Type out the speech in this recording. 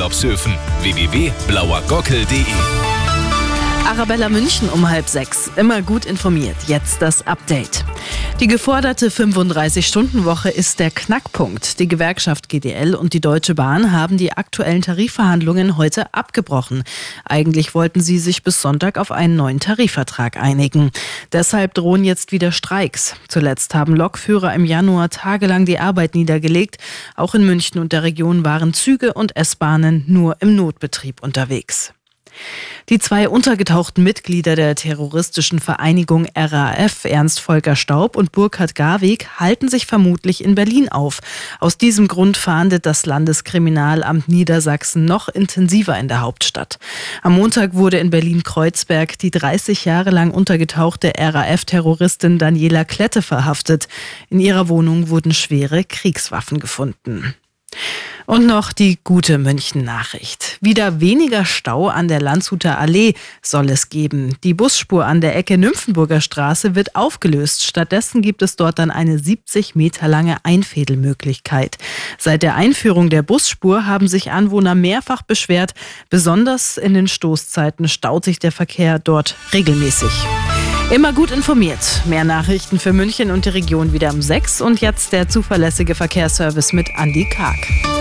Urlaubshöfen. www.blauergockel.de Arabella München um halb sechs. Immer gut informiert. Jetzt das Update. Die geforderte 35-Stunden-Woche ist der Knackpunkt. Die Gewerkschaft GDL und die Deutsche Bahn haben die aktuellen Tarifverhandlungen heute abgebrochen. Eigentlich wollten sie sich bis Sonntag auf einen neuen Tarifvertrag einigen. Deshalb drohen jetzt wieder Streiks. Zuletzt haben Lokführer im Januar tagelang die Arbeit niedergelegt. Auch in München und der Region waren Züge und S-Bahnen nur im Notbetrieb unterwegs. Die zwei untergetauchten Mitglieder der terroristischen Vereinigung RAF, Ernst Volker Staub und Burkhard Garweg, halten sich vermutlich in Berlin auf. Aus diesem Grund fahndet das Landeskriminalamt Niedersachsen noch intensiver in der Hauptstadt. Am Montag wurde in Berlin-Kreuzberg die 30 Jahre lang untergetauchte RAF-Terroristin Daniela Klette verhaftet. In ihrer Wohnung wurden schwere Kriegswaffen gefunden. Und noch die gute München-Nachricht. Wieder weniger Stau an der Landshuter Allee soll es geben. Die Busspur an der Ecke Nymphenburger Straße wird aufgelöst. Stattdessen gibt es dort dann eine 70 Meter lange Einfädelmöglichkeit. Seit der Einführung der Busspur haben sich Anwohner mehrfach beschwert. Besonders in den Stoßzeiten staut sich der Verkehr dort regelmäßig. Immer gut informiert. Mehr Nachrichten für München und die Region wieder um 6 und jetzt der zuverlässige Verkehrsservice mit Andy Karg.